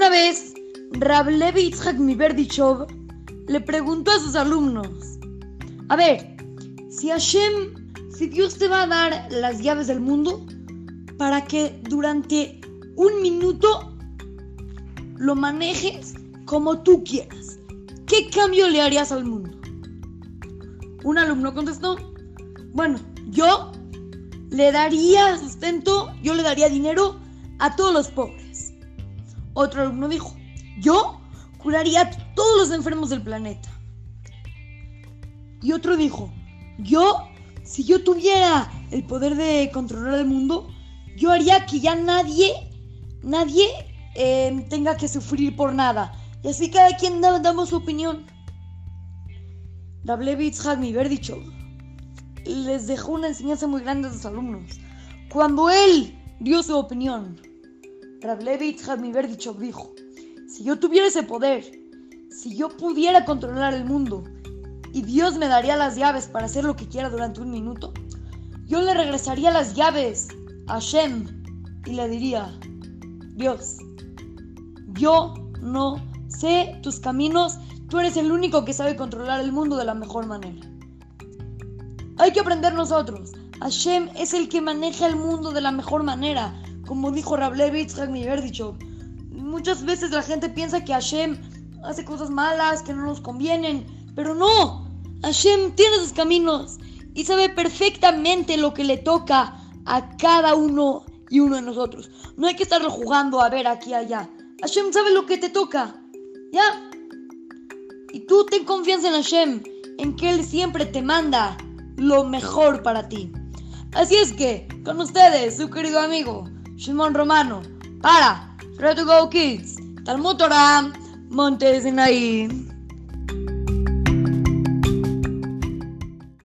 vez, Rab Levi Yitzhak Miberdichov le preguntó a sus alumnos, a ver, si Hashem, si Dios te va a dar las llaves del mundo para que durante un minuto lo manejes como tú quieras, ¿qué cambio le harías al mundo? Un alumno contestó, bueno, yo le daría sustento, yo le daría dinero a todos los pobres. Otro alumno dijo, yo curaría a todos los enfermos del planeta. Y otro dijo, yo, si yo tuviera el poder de controlar el mundo, yo haría que ya nadie, nadie eh, tenga que sufrir por nada. Y así cada quien da, damos su opinión. Rablevitz Hagmi dicho, les dejó una enseñanza muy grande a sus alumnos. Cuando él dio su opinión, Rablevitz Hagmi dicho dijo, si yo tuviera ese poder, si yo pudiera controlar el mundo y Dios me daría las llaves para hacer lo que quiera durante un minuto, yo le regresaría las llaves a Shem y le diría, Dios, yo no sé tus caminos, tú eres el único que sabe controlar el mundo de la mejor manera. Hay que aprender nosotros. Hashem es el que maneja el mundo de la mejor manera, como dijo Rablevitz dicho Muchas veces la gente piensa que Hashem hace cosas malas, que no nos convienen, pero no. Hashem tiene sus caminos y sabe perfectamente lo que le toca a cada uno y uno de nosotros. No hay que estarlo jugando a ver aquí allá. Hashem sabe lo que te toca. ¿Ya? Y tú ten confianza en Hashem, en que Él siempre te manda lo mejor para ti. Así es que, con ustedes, su querido amigo, Shimon Romano, para Try to Go Kids, Talmud Torah, ahí.